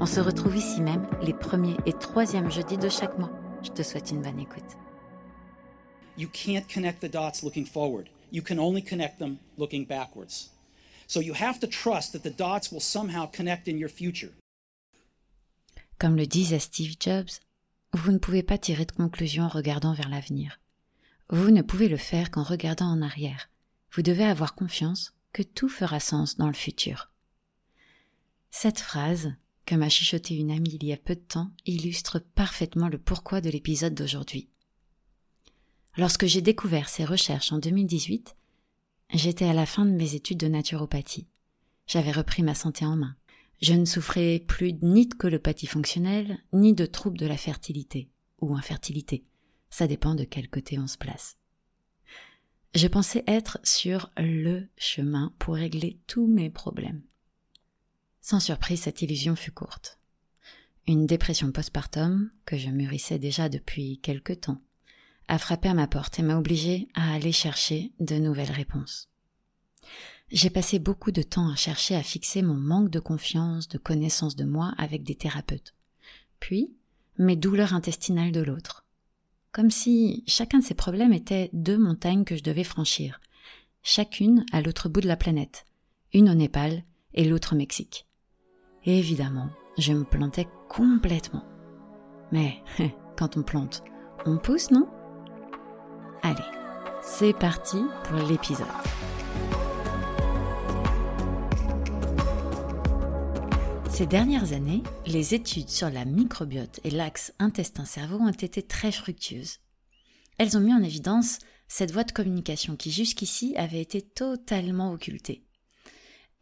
On se retrouve ici même les premiers et troisièmes jeudis de chaque mois. Je te souhaite une bonne écoute. You can't connect the dots looking forward. You can only connect them looking backwards. So you have to trust that the dots will somehow connect in your future. Comme le disait Steve Jobs, vous ne pouvez pas tirer de conclusion en regardant vers l'avenir. Vous ne pouvez le faire qu'en regardant en arrière. Vous devez avoir confiance que tout fera sens dans le futur. Cette phrase, que m'a chuchoté une amie il y a peu de temps, illustre parfaitement le pourquoi de l'épisode d'aujourd'hui. Lorsque j'ai découvert ces recherches en 2018, j'étais à la fin de mes études de naturopathie. J'avais repris ma santé en main. Je ne souffrais plus ni de colopathie fonctionnelle, ni de troubles de la fertilité, ou infertilité. Ça dépend de quel côté on se place. Je pensais être sur le chemin pour régler tous mes problèmes. Sans surprise, cette illusion fut courte. Une dépression postpartum, que je mûrissais déjà depuis quelque temps, a frappé à ma porte et m'a obligée à aller chercher de nouvelles réponses. J'ai passé beaucoup de temps à chercher à fixer mon manque de confiance, de connaissance de moi avec des thérapeutes. Puis, mes douleurs intestinales de l'autre. Comme si chacun de ces problèmes était deux montagnes que je devais franchir, chacune à l'autre bout de la planète, une au Népal et l'autre au Mexique. Évidemment, je me plantais complètement. Mais quand on plante, on pousse, non? Allez, c'est parti pour l'épisode. Ces dernières années, les études sur la microbiote et l'axe intestin-cerveau ont été très fructueuses. Elles ont mis en évidence cette voie de communication qui jusqu'ici avait été totalement occultée.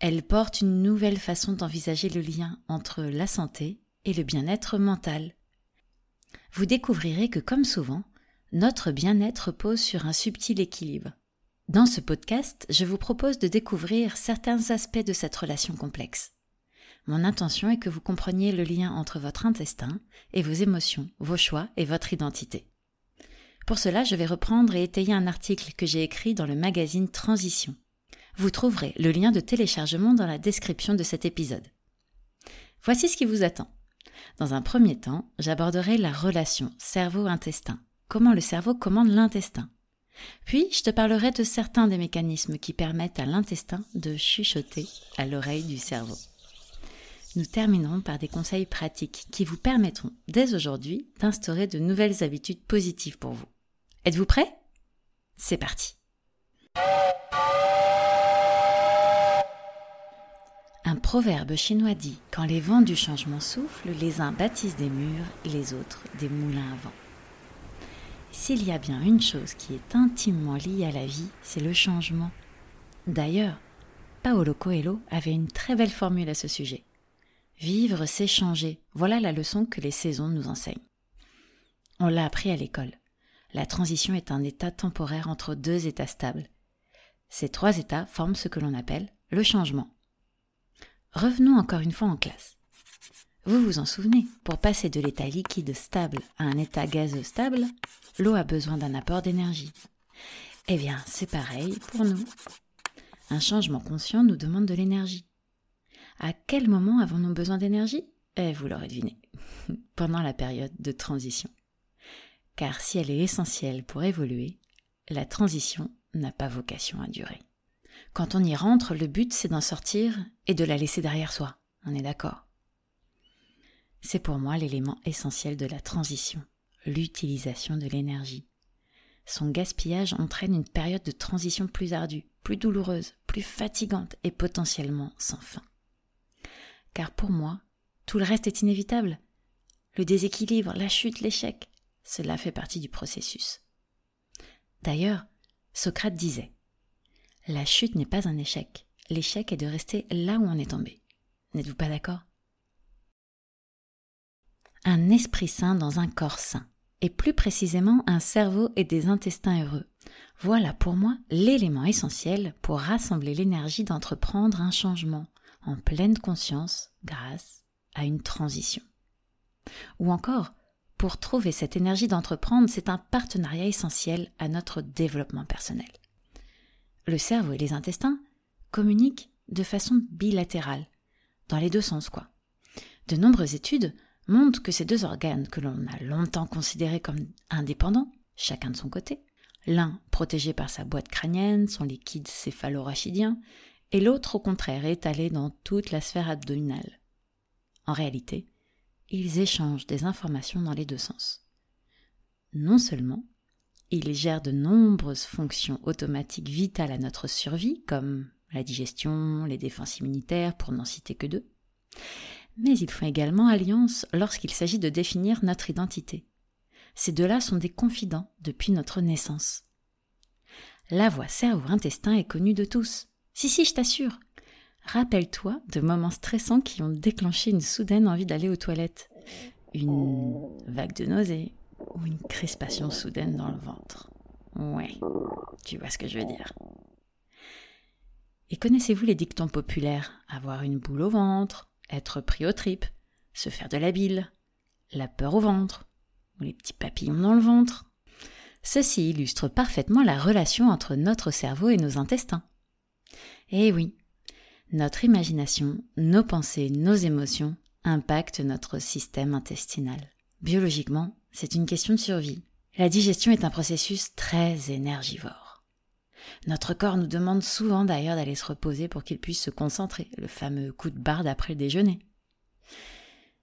Elle porte une nouvelle façon d'envisager le lien entre la santé et le bien-être mental. Vous découvrirez que, comme souvent, notre bien-être repose sur un subtil équilibre. Dans ce podcast, je vous propose de découvrir certains aspects de cette relation complexe. Mon intention est que vous compreniez le lien entre votre intestin et vos émotions, vos choix et votre identité. Pour cela, je vais reprendre et étayer un article que j'ai écrit dans le magazine Transition. Vous trouverez le lien de téléchargement dans la description de cet épisode. Voici ce qui vous attend. Dans un premier temps, j'aborderai la relation cerveau-intestin, comment le cerveau commande l'intestin. Puis, je te parlerai de certains des mécanismes qui permettent à l'intestin de chuchoter à l'oreille du cerveau. Nous terminerons par des conseils pratiques qui vous permettront dès aujourd'hui d'instaurer de nouvelles habitudes positives pour vous. Êtes-vous prêts? C'est parti Un proverbe chinois dit Quand les vents du changement soufflent, les uns bâtissent des murs les autres des moulins à vent. S'il y a bien une chose qui est intimement liée à la vie, c'est le changement. D'ailleurs, Paolo Coelho avait une très belle formule à ce sujet. Vivre, c'est changer. Voilà la leçon que les saisons nous enseignent. On l'a appris à l'école. La transition est un état temporaire entre deux états stables. Ces trois états forment ce que l'on appelle le changement. Revenons encore une fois en classe. Vous vous en souvenez, pour passer de l'état liquide stable à un état gazeux stable, l'eau a besoin d'un apport d'énergie. Eh bien, c'est pareil pour nous. Un changement conscient nous demande de l'énergie. À quel moment avons-nous besoin d'énergie? Eh, vous l'aurez deviné, pendant la période de transition. Car si elle est essentielle pour évoluer, la transition n'a pas vocation à durer. Quand on y rentre, le but c'est d'en sortir et de la laisser derrière soi. On est d'accord? C'est pour moi l'élément essentiel de la transition, l'utilisation de l'énergie. Son gaspillage entraîne une période de transition plus ardue, plus douloureuse, plus fatigante et potentiellement sans fin. Car pour moi, tout le reste est inévitable. Le déséquilibre, la chute, l'échec, cela fait partie du processus. D'ailleurs, Socrate disait la chute n'est pas un échec. L'échec est de rester là où on est tombé. N'êtes-vous pas d'accord? Un esprit sain dans un corps sain, et plus précisément un cerveau et des intestins heureux. Voilà pour moi l'élément essentiel pour rassembler l'énergie d'entreprendre un changement en pleine conscience grâce à une transition. Ou encore, pour trouver cette énergie d'entreprendre, c'est un partenariat essentiel à notre développement personnel. Le cerveau et les intestins communiquent de façon bilatérale, dans les deux sens quoi. De nombreuses études montrent que ces deux organes que l'on a longtemps considérés comme indépendants, chacun de son côté, l'un protégé par sa boîte crânienne, son liquide céphalorachidien, et l'autre au contraire étalé dans toute la sphère abdominale. En réalité, ils échangent des informations dans les deux sens. Non seulement, ils gèrent de nombreuses fonctions automatiques vitales à notre survie, comme la digestion, les défenses immunitaires, pour n'en citer que deux, mais ils font également alliance lorsqu'il s'agit de définir notre identité. Ces deux-là sont des confidents depuis notre naissance. La voix cerveau-intestin est connue de tous. Si, si, je t'assure. Rappelle-toi de moments stressants qui ont déclenché une soudaine envie d'aller aux toilettes, une vague de nausée ou une crispation soudaine dans le ventre. Ouais, tu vois ce que je veux dire. Et connaissez-vous les dictons populaires? Avoir une boule au ventre, être pris aux tripes, se faire de la bile, la peur au ventre, ou les petits papillons dans le ventre. Ceci illustre parfaitement la relation entre notre cerveau et nos intestins. Eh oui, notre imagination, nos pensées, nos émotions impactent notre système intestinal. Biologiquement, c'est une question de survie. La digestion est un processus très énergivore. Notre corps nous demande souvent d'ailleurs d'aller se reposer pour qu'il puisse se concentrer, le fameux coup de barre après le déjeuner.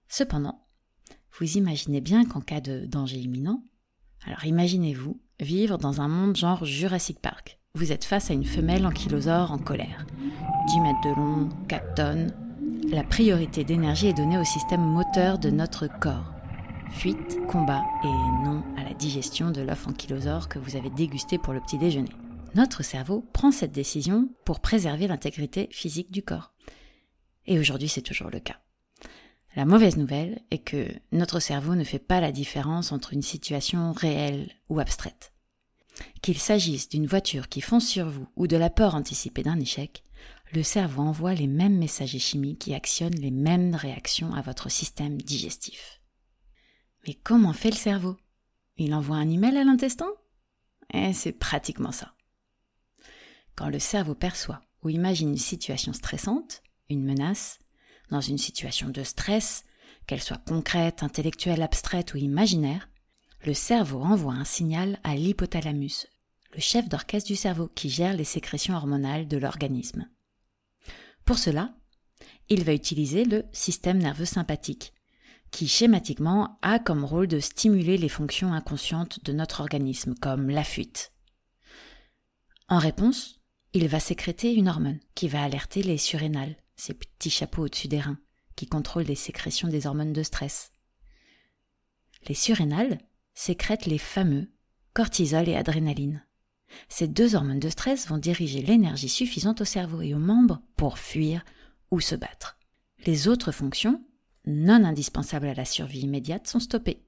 Cependant, vous imaginez bien qu'en cas de danger imminent, alors imaginez-vous vivre dans un monde genre Jurassic Park. Vous êtes face à une femelle ankylosaure en colère. 10 mètres de long, 4 tonnes. La priorité d'énergie est donnée au système moteur de notre corps. Fuite, combat et non à la digestion de l'œuf ankylosaure que vous avez dégusté pour le petit déjeuner. Notre cerveau prend cette décision pour préserver l'intégrité physique du corps. Et aujourd'hui, c'est toujours le cas. La mauvaise nouvelle est que notre cerveau ne fait pas la différence entre une situation réelle ou abstraite. Qu'il s'agisse d'une voiture qui fonce sur vous ou de la peur anticipée d'un échec, le cerveau envoie les mêmes messagers chimiques qui actionnent les mêmes réactions à votre système digestif. Mais comment fait le cerveau? Il envoie un email à l'intestin? Eh, c'est pratiquement ça. Quand le cerveau perçoit ou imagine une situation stressante, une menace, dans une situation de stress, qu'elle soit concrète, intellectuelle, abstraite ou imaginaire, le cerveau envoie un signal à l'hypothalamus, le chef d'orchestre du cerveau qui gère les sécrétions hormonales de l'organisme. Pour cela, il va utiliser le système nerveux sympathique, qui schématiquement a comme rôle de stimuler les fonctions inconscientes de notre organisme, comme la fuite. En réponse, il va sécréter une hormone qui va alerter les surrénales, ces petits chapeaux au-dessus des reins, qui contrôlent les sécrétions des hormones de stress. Les surrénales sécrètent les fameux cortisol et adrénaline. Ces deux hormones de stress vont diriger l'énergie suffisante au cerveau et aux membres pour fuir ou se battre. Les autres fonctions, non indispensables à la survie immédiate, sont stoppées.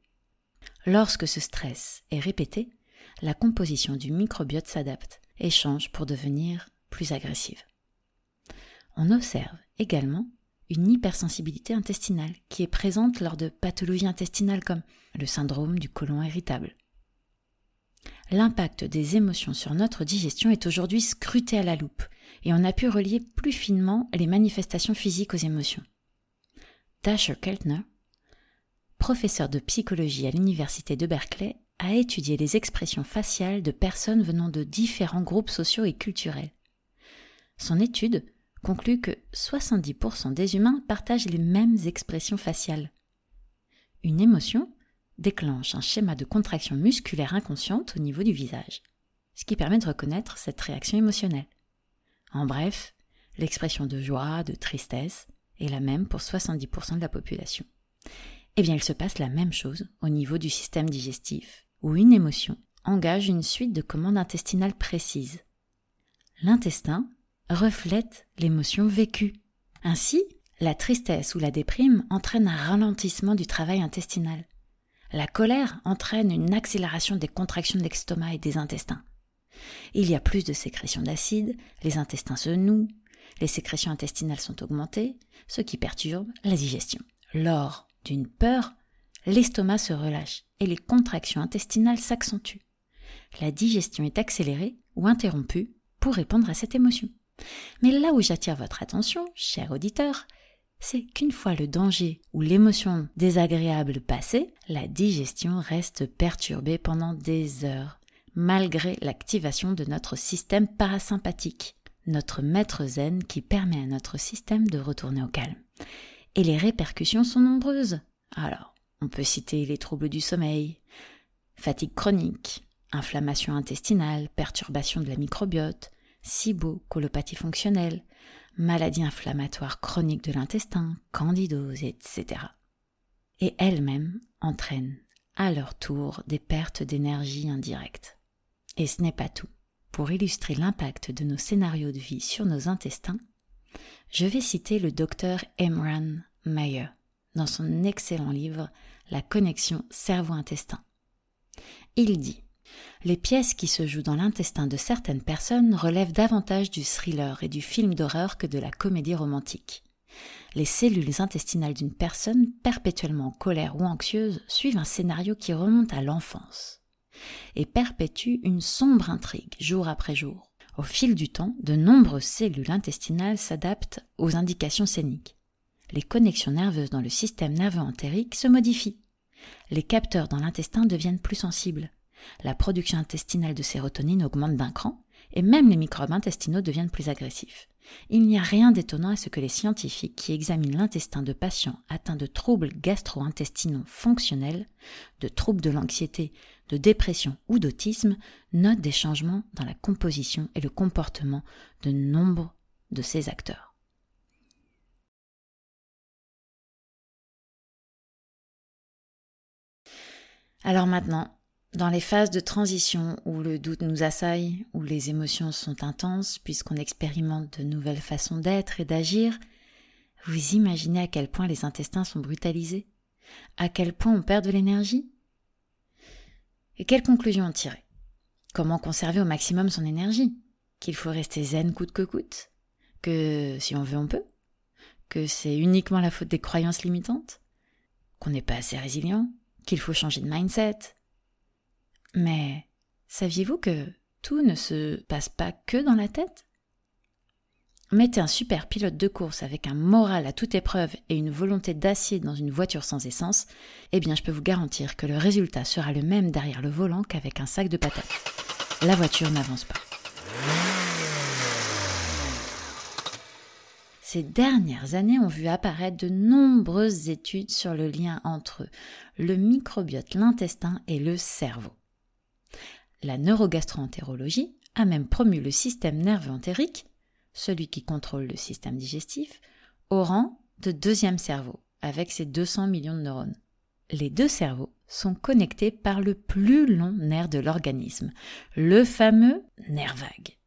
Lorsque ce stress est répété, la composition du microbiote s'adapte et change pour devenir plus agressive. On observe également une hypersensibilité intestinale qui est présente lors de pathologies intestinales comme le syndrome du côlon irritable. L'impact des émotions sur notre digestion est aujourd'hui scruté à la loupe et on a pu relier plus finement les manifestations physiques aux émotions. Dasher Keltner, professeur de psychologie à l'université de Berkeley, a étudié les expressions faciales de personnes venant de différents groupes sociaux et culturels. Son étude conclut que 70% des humains partagent les mêmes expressions faciales. Une émotion déclenche un schéma de contraction musculaire inconsciente au niveau du visage, ce qui permet de reconnaître cette réaction émotionnelle. En bref, l'expression de joie, de tristesse est la même pour 70% de la population. Eh bien, il se passe la même chose au niveau du système digestif, où une émotion engage une suite de commandes intestinales précises. L'intestin reflète l'émotion vécue. Ainsi, La tristesse ou la déprime entraîne un ralentissement du travail intestinal. La colère entraîne une accélération des contractions de l'estomac et des intestins. Il y a plus de sécrétion d'acide, les intestins se nouent, les sécrétions intestinales sont augmentées, ce qui perturbe la digestion. Lors d'une peur, l'estomac se relâche et les contractions intestinales s'accentuent. La digestion est accélérée ou interrompue pour répondre à cette émotion. Mais là où j'attire votre attention, cher auditeur, c'est qu'une fois le danger ou l'émotion désagréable passée, la digestion reste perturbée pendant des heures, malgré l'activation de notre système parasympathique, notre maître zen qui permet à notre système de retourner au calme. Et les répercussions sont nombreuses. Alors, on peut citer les troubles du sommeil, fatigue chronique, inflammation intestinale, perturbation de la microbiote, SIBO, colopathie fonctionnelle, maladie inflammatoire chronique de l'intestin, candidose, etc. Et elles-mêmes entraînent à leur tour des pertes d'énergie indirectes. Et ce n'est pas tout. Pour illustrer l'impact de nos scénarios de vie sur nos intestins, je vais citer le docteur Emran Mayer dans son excellent livre La connexion cerveau-intestin. Il dit Les pièces qui se jouent dans l'intestin de certaines personnes relèvent davantage du thriller et du film d'horreur que de la comédie romantique. Les cellules intestinales d'une personne perpétuellement en colère ou anxieuse suivent un scénario qui remonte à l'enfance et perpétue une sombre intrigue jour après jour. Au fil du temps, de nombreuses cellules intestinales s'adaptent aux indications scéniques. Les connexions nerveuses dans le système nerveux entérique se modifient. Les capteurs dans l'intestin deviennent plus sensibles. La production intestinale de sérotonine augmente d'un cran, et même les microbes intestinaux deviennent plus agressifs. Il n'y a rien d'étonnant à ce que les scientifiques qui examinent l'intestin de patients atteints de troubles gastro-intestinaux fonctionnels, de troubles de l'anxiété, de dépression ou d'autisme notent des changements dans la composition et le comportement de nombre de ces acteurs. Alors maintenant, dans les phases de transition où le doute nous assaille, où les émotions sont intenses, puisqu'on expérimente de nouvelles façons d'être et d'agir, vous imaginez à quel point les intestins sont brutalisés? À quel point on perd de l'énergie? Et quelle conclusion en tirer? Comment conserver au maximum son énergie? Qu'il faut rester zen coûte que coûte? Que si on veut on peut? Que c'est uniquement la faute des croyances limitantes? Qu'on n'est pas assez résilient? Qu'il faut changer de mindset? Mais saviez-vous que tout ne se passe pas que dans la tête? Mettez un super pilote de course avec un moral à toute épreuve et une volonté d'acier dans une voiture sans essence, eh bien je peux vous garantir que le résultat sera le même derrière le volant qu'avec un sac de patates. La voiture n'avance pas. Ces dernières années ont vu apparaître de nombreuses études sur le lien entre le microbiote, l'intestin et le cerveau. La neurogastroentérologie a même promu le système nerveux entérique, celui qui contrôle le système digestif, au rang de deuxième cerveau, avec ses 200 millions de neurones. Les deux cerveaux sont connectés par le plus long nerf de l'organisme, le fameux nerf vague.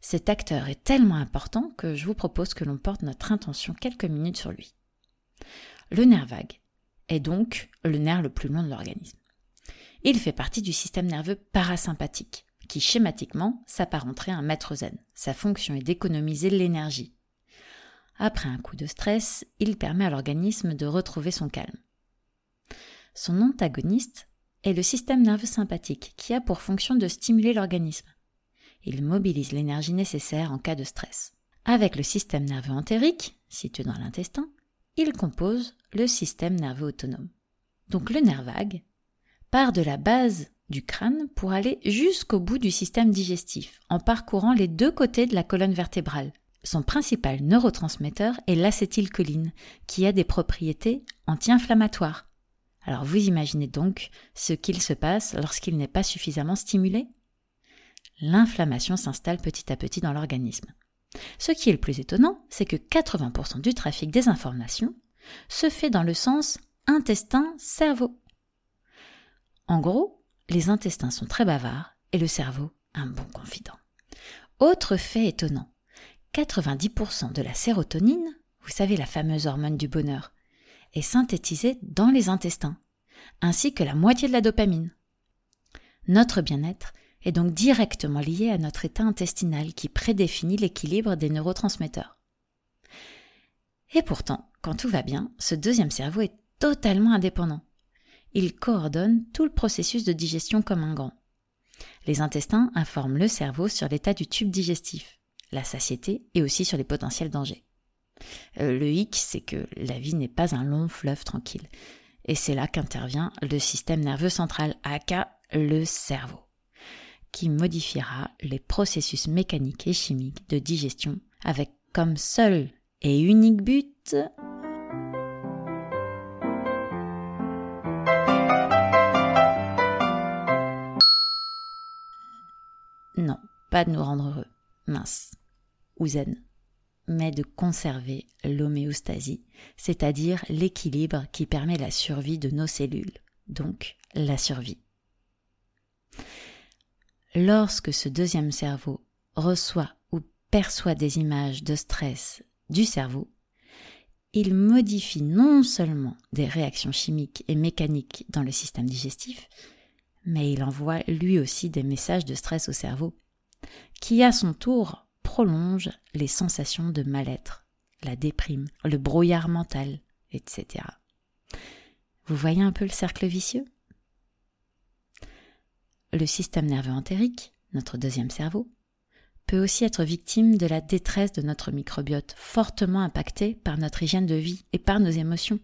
Cet acteur est tellement important que je vous propose que l'on porte notre intention quelques minutes sur lui. Le nerf vague est donc le nerf le plus long de l'organisme. Il fait partie du système nerveux parasympathique, qui schématiquement s'apparenterait à un maître zen. Sa fonction est d'économiser l'énergie. Après un coup de stress, il permet à l'organisme de retrouver son calme. Son antagoniste est le système nerveux sympathique, qui a pour fonction de stimuler l'organisme. Il mobilise l'énergie nécessaire en cas de stress. Avec le système nerveux entérique, situé dans l'intestin, il compose le système nerveux autonome. Donc le nerf vague part de la base du crâne pour aller jusqu'au bout du système digestif, en parcourant les deux côtés de la colonne vertébrale. Son principal neurotransmetteur est l'acétylcholine, qui a des propriétés anti-inflammatoires. Alors vous imaginez donc ce qu'il se passe lorsqu'il n'est pas suffisamment stimulé? L'inflammation s'installe petit à petit dans l'organisme. Ce qui est le plus étonnant, c'est que 80% du trafic des informations se fait dans le sens intestin-cerveau. En gros, les intestins sont très bavards et le cerveau un bon confident. Autre fait étonnant, 90% de la sérotonine, vous savez la fameuse hormone du bonheur, est synthétisée dans les intestins, ainsi que la moitié de la dopamine. Notre bien-être est donc directement lié à notre état intestinal qui prédéfinit l'équilibre des neurotransmetteurs. Et pourtant, quand tout va bien, ce deuxième cerveau est totalement indépendant. Il coordonne tout le processus de digestion comme un grand. Les intestins informent le cerveau sur l'état du tube digestif, la satiété et aussi sur les potentiels dangers. Euh, le hic, c'est que la vie n'est pas un long fleuve tranquille. Et c'est là qu'intervient le système nerveux central, aka le cerveau, qui modifiera les processus mécaniques et chimiques de digestion avec comme seul et unique but Non, pas de nous rendre heureux, mince, ou zen. Mais de conserver l'homéostasie, c'est-à-dire l'équilibre qui permet la survie de nos cellules, donc la survie. Lorsque ce deuxième cerveau reçoit ou perçoit des images de stress du cerveau, il modifie non seulement des réactions chimiques et mécaniques dans le système digestif, mais il envoie lui aussi des messages de stress au cerveau, qui à son tour prolonge les sensations de mal-être, la déprime, le brouillard mental, etc. Vous voyez un peu le cercle vicieux? Le système nerveux entérique, notre deuxième cerveau, peut aussi être victime de la détresse de notre microbiote, fortement impacté par notre hygiène de vie et par nos émotions.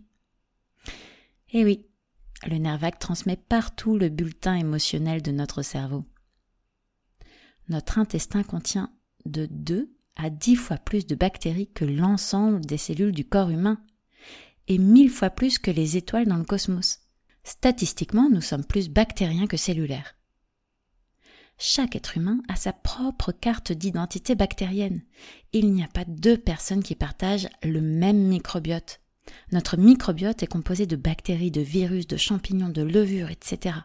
Eh oui, le nerf vague transmet partout le bulletin émotionnel de notre cerveau. Notre intestin contient de 2 à 10 fois plus de bactéries que l'ensemble des cellules du corps humain, et mille fois plus que les étoiles dans le cosmos. Statistiquement, nous sommes plus bactériens que cellulaires. Chaque être humain a sa propre carte d'identité bactérienne. Il n'y a pas deux personnes qui partagent le même microbiote. Notre microbiote est composé de bactéries, de virus, de champignons, de levures, etc.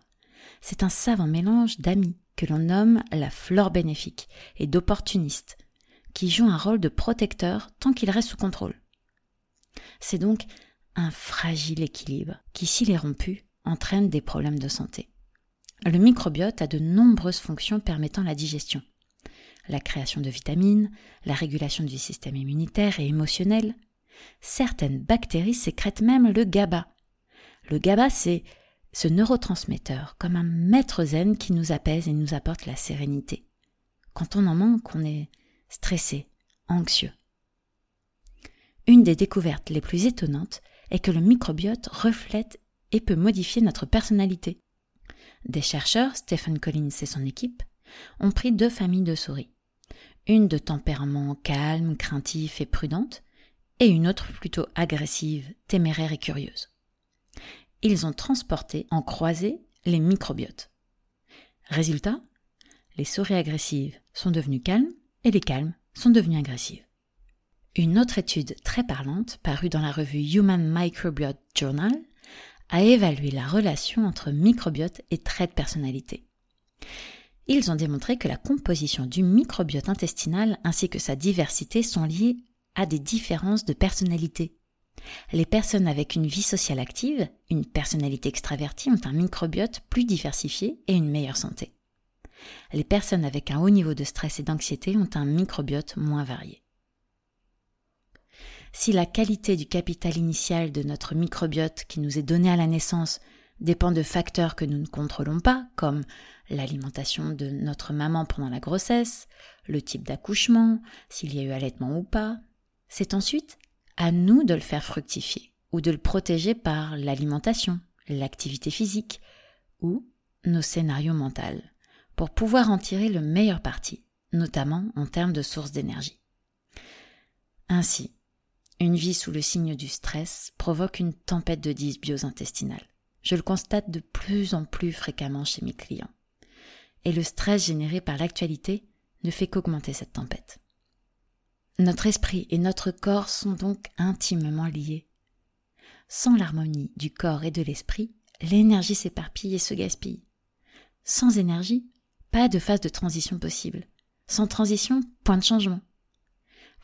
C'est un savant mélange d'amis, que l'on nomme la flore bénéfique et d'opportuniste, qui joue un rôle de protecteur tant qu'il reste sous contrôle. C'est donc un fragile équilibre qui, s'il est rompu, entraîne des problèmes de santé. Le microbiote a de nombreuses fonctions permettant la digestion. La création de vitamines, la régulation du système immunitaire et émotionnel. Certaines bactéries sécrètent même le GABA. Le GABA, c'est ce neurotransmetteur comme un maître zen qui nous apaise et nous apporte la sérénité. Quand on en manque, on est stressé, anxieux. Une des découvertes les plus étonnantes est que le microbiote reflète et peut modifier notre personnalité. Des chercheurs, Stephen Collins et son équipe, ont pris deux familles de souris. Une de tempérament calme, craintif et prudente, et une autre plutôt agressive, téméraire et curieuse ils ont transporté en croisée les microbiotes. Résultat, les souris agressives sont devenues calmes et les calmes sont devenues agressives. Une autre étude très parlante, parue dans la revue Human Microbiota Journal, a évalué la relation entre microbiote et traits de personnalité. Ils ont démontré que la composition du microbiote intestinal ainsi que sa diversité sont liées à des différences de personnalité les personnes avec une vie sociale active, une personnalité extravertie ont un microbiote plus diversifié et une meilleure santé. Les personnes avec un haut niveau de stress et d'anxiété ont un microbiote moins varié. Si la qualité du capital initial de notre microbiote qui nous est donné à la naissance dépend de facteurs que nous ne contrôlons pas, comme l'alimentation de notre maman pendant la grossesse, le type d'accouchement, s'il y a eu allaitement ou pas, c'est ensuite à nous de le faire fructifier ou de le protéger par l'alimentation, l'activité physique ou nos scénarios mentaux pour pouvoir en tirer le meilleur parti, notamment en termes de sources d'énergie. Ainsi, une vie sous le signe du stress provoque une tempête de dysbiose intestinale. Je le constate de plus en plus fréquemment chez mes clients. Et le stress généré par l'actualité ne fait qu'augmenter cette tempête. Notre esprit et notre corps sont donc intimement liés. Sans l'harmonie du corps et de l'esprit, l'énergie s'éparpille et se gaspille. Sans énergie, pas de phase de transition possible. Sans transition, point de changement.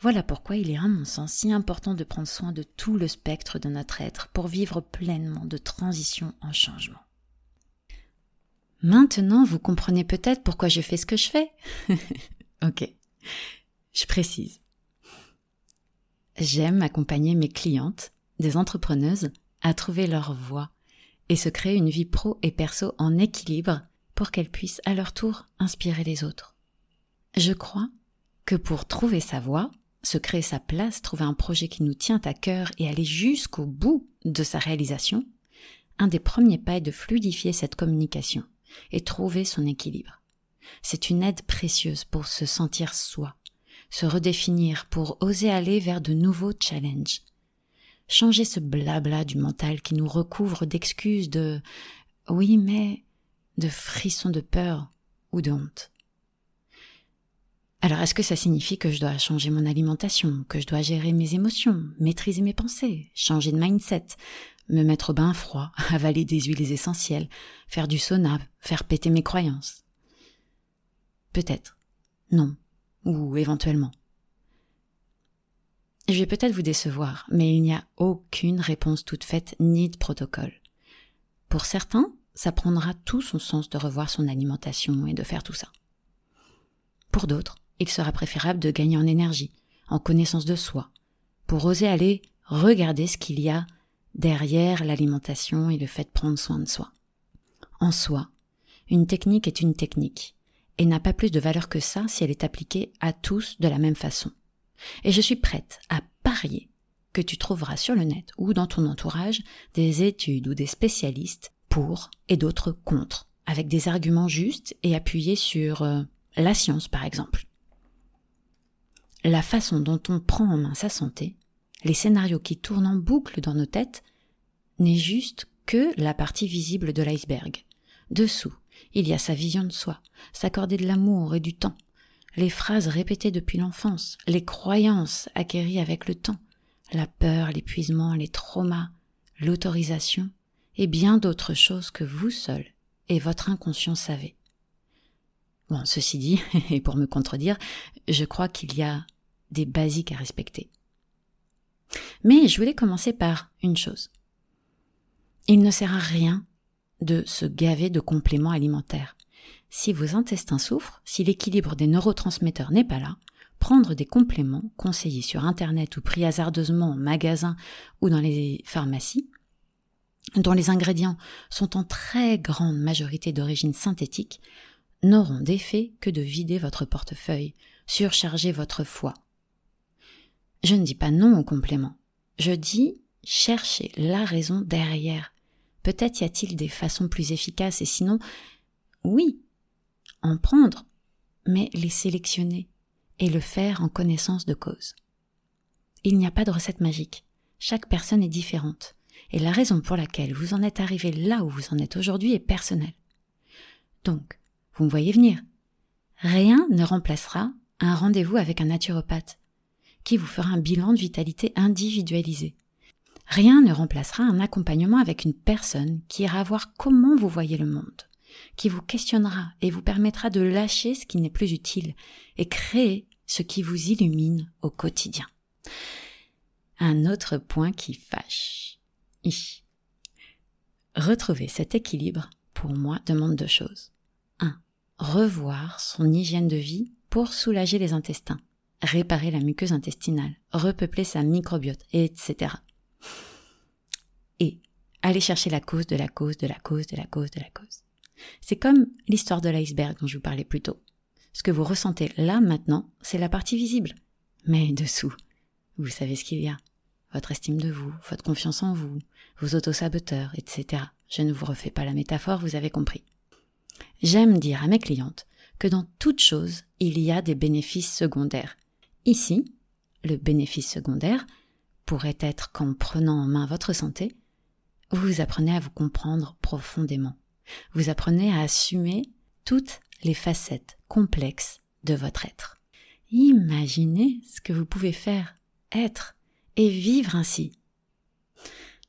Voilà pourquoi il est à mon sens si important de prendre soin de tout le spectre de notre être pour vivre pleinement de transition en changement. Maintenant, vous comprenez peut-être pourquoi je fais ce que je fais. ok, je précise. J'aime accompagner mes clientes, des entrepreneuses, à trouver leur voie et se créer une vie pro et perso en équilibre pour qu'elles puissent à leur tour inspirer les autres. Je crois que pour trouver sa voie, se créer sa place, trouver un projet qui nous tient à cœur et aller jusqu'au bout de sa réalisation, un des premiers pas est de fluidifier cette communication et trouver son équilibre. C'est une aide précieuse pour se sentir soi, se redéfinir, pour oser aller vers de nouveaux challenges. Changer ce blabla du mental qui nous recouvre d'excuses de oui mais de frissons de peur ou de honte. Alors est-ce que ça signifie que je dois changer mon alimentation, que je dois gérer mes émotions, maîtriser mes pensées, changer de mindset, me mettre au bain froid, avaler des huiles essentielles, faire du sauna, faire péter mes croyances? Peut-être. Non. Ou éventuellement. Je vais peut-être vous décevoir, mais il n'y a aucune réponse toute faite ni de protocole. Pour certains, ça prendra tout son sens de revoir son alimentation et de faire tout ça. Pour d'autres, il sera préférable de gagner en énergie, en connaissance de soi, pour oser aller regarder ce qu'il y a derrière l'alimentation et le fait de prendre soin de soi. En soi, une technique est une technique, n'a pas plus de valeur que ça si elle est appliquée à tous de la même façon. Et je suis prête à parier que tu trouveras sur le net ou dans ton entourage des études ou des spécialistes pour et d'autres contre, avec des arguments justes et appuyés sur euh, la science par exemple. La façon dont on prend en main sa santé, les scénarios qui tournent en boucle dans nos têtes, n'est juste que la partie visible de l'iceberg. Dessous, il y a sa vision de soi, s'accorder de l'amour et du temps, les phrases répétées depuis l'enfance, les croyances acquéries avec le temps, la peur, l'épuisement, les traumas, l'autorisation, et bien d'autres choses que vous seul et votre inconscient savez. Bon, ceci dit, et pour me contredire, je crois qu'il y a des basiques à respecter. Mais je voulais commencer par une chose. Il ne sert à rien de se gaver de compléments alimentaires. Si vos intestins souffrent, si l'équilibre des neurotransmetteurs n'est pas là, prendre des compléments conseillés sur Internet ou pris hasardeusement en magasin ou dans les pharmacies, dont les ingrédients sont en très grande majorité d'origine synthétique, n'auront d'effet que de vider votre portefeuille, surcharger votre foie. Je ne dis pas non aux compléments. Je dis cherchez la raison derrière. Peut-être y a-t-il des façons plus efficaces et sinon, oui, en prendre, mais les sélectionner et le faire en connaissance de cause. Il n'y a pas de recette magique. Chaque personne est différente. Et la raison pour laquelle vous en êtes arrivé là où vous en êtes aujourd'hui est personnelle. Donc, vous me voyez venir. Rien ne remplacera un rendez-vous avec un naturopathe qui vous fera un bilan de vitalité individualisé. Rien ne remplacera un accompagnement avec une personne qui ira voir comment vous voyez le monde, qui vous questionnera et vous permettra de lâcher ce qui n'est plus utile et créer ce qui vous illumine au quotidien. Un autre point qui fâche. Retrouver cet équilibre, pour moi, demande deux choses. 1. Revoir son hygiène de vie pour soulager les intestins, réparer la muqueuse intestinale, repeupler sa microbiote, etc et aller chercher la cause de la cause de la cause de la cause de la cause. C'est comme l'histoire de l'iceberg dont je vous parlais plus tôt. Ce que vous ressentez là maintenant, c'est la partie visible. Mais dessous, vous savez ce qu'il y a. Votre estime de vous, votre confiance en vous, vos autosaboteurs, etc. Je ne vous refais pas la métaphore, vous avez compris. J'aime dire à mes clientes que dans toute chose, il y a des bénéfices secondaires. Ici, le bénéfice secondaire, pourrait être qu'en prenant en main votre santé, vous apprenez à vous comprendre profondément. Vous apprenez à assumer toutes les facettes complexes de votre être. Imaginez ce que vous pouvez faire, être et vivre ainsi.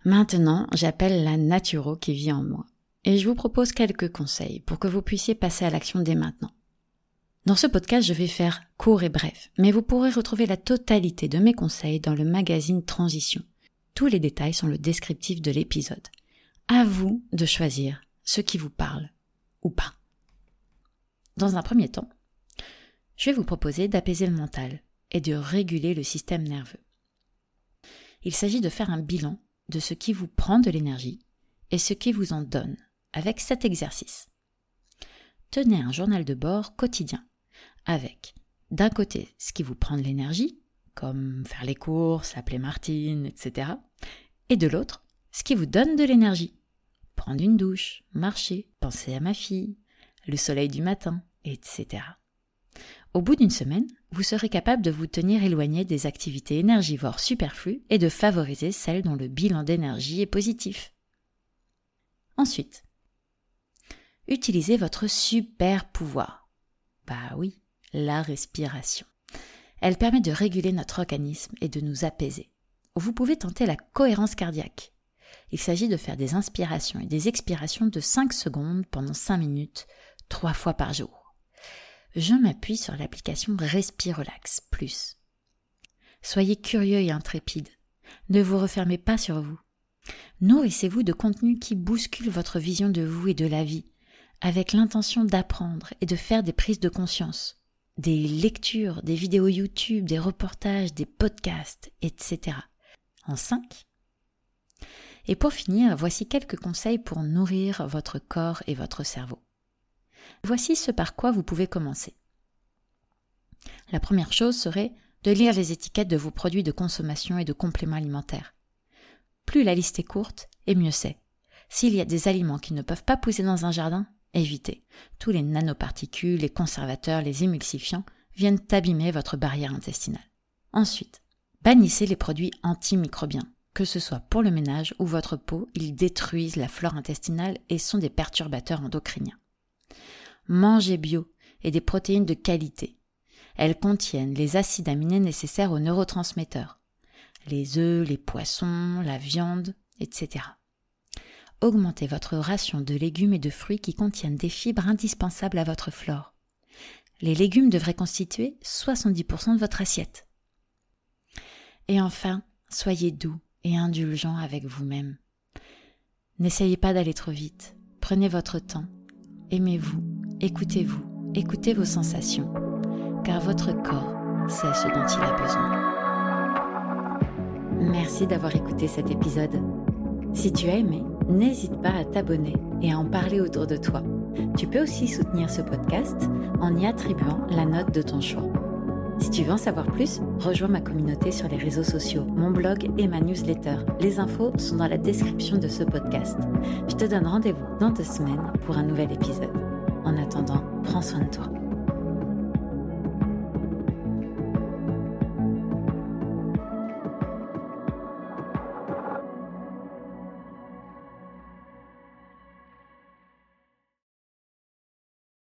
Maintenant, j'appelle la naturo qui vit en moi et je vous propose quelques conseils pour que vous puissiez passer à l'action dès maintenant. Dans ce podcast, je vais faire court et bref, mais vous pourrez retrouver la totalité de mes conseils dans le magazine Transition. Tous les détails sont le descriptif de l'épisode. À vous de choisir ce qui vous parle ou pas. Dans un premier temps, je vais vous proposer d'apaiser le mental et de réguler le système nerveux. Il s'agit de faire un bilan de ce qui vous prend de l'énergie et ce qui vous en donne avec cet exercice. Tenez un journal de bord quotidien avec d'un côté ce qui vous prend de l'énergie, comme faire les courses, appeler Martine, etc. Et de l'autre, ce qui vous donne de l'énergie. Prendre une douche, marcher, penser à ma fille, le soleil du matin, etc. Au bout d'une semaine, vous serez capable de vous tenir éloigné des activités énergivores superflues et de favoriser celles dont le bilan d'énergie est positif. Ensuite, utilisez votre super pouvoir. Bah oui, la respiration. Elle permet de réguler notre organisme et de nous apaiser. Vous pouvez tenter la cohérence cardiaque. Il s'agit de faire des inspirations et des expirations de 5 secondes pendant 5 minutes, 3 fois par jour je m'appuie sur l'application Respirelax Plus. Soyez curieux et intrépide. Ne vous refermez pas sur vous. Nourrissez-vous de contenus qui bousculent votre vision de vous et de la vie, avec l'intention d'apprendre et de faire des prises de conscience. Des lectures, des vidéos YouTube, des reportages, des podcasts, etc. En 5. Et pour finir, voici quelques conseils pour nourrir votre corps et votre cerveau. Voici ce par quoi vous pouvez commencer. La première chose serait de lire les étiquettes de vos produits de consommation et de compléments alimentaires. Plus la liste est courte, et mieux c'est. S'il y a des aliments qui ne peuvent pas pousser dans un jardin, évitez. Tous les nanoparticules, les conservateurs, les émulsifiants viennent abîmer votre barrière intestinale. Ensuite, bannissez les produits antimicrobiens. Que ce soit pour le ménage ou votre peau, ils détruisent la flore intestinale et sont des perturbateurs endocriniens. Mangez bio et des protéines de qualité. Elles contiennent les acides aminés nécessaires aux neurotransmetteurs. Les œufs, les poissons, la viande, etc. Augmentez votre ration de légumes et de fruits qui contiennent des fibres indispensables à votre flore. Les légumes devraient constituer 70% de votre assiette. Et enfin, soyez doux et indulgent avec vous-même. N'essayez pas d'aller trop vite. Prenez votre temps. Aimez-vous Écoutez-vous, écoutez vos sensations, car votre corps sait ce dont il a besoin. Merci d'avoir écouté cet épisode. Si tu as aimé, n'hésite pas à t'abonner et à en parler autour de toi. Tu peux aussi soutenir ce podcast en y attribuant la note de ton choix. Si tu veux en savoir plus, rejoins ma communauté sur les réseaux sociaux, mon blog et ma newsletter. Les infos sont dans la description de ce podcast. Je te donne rendez-vous dans deux semaines pour un nouvel épisode. En attendant, prends soin de toi.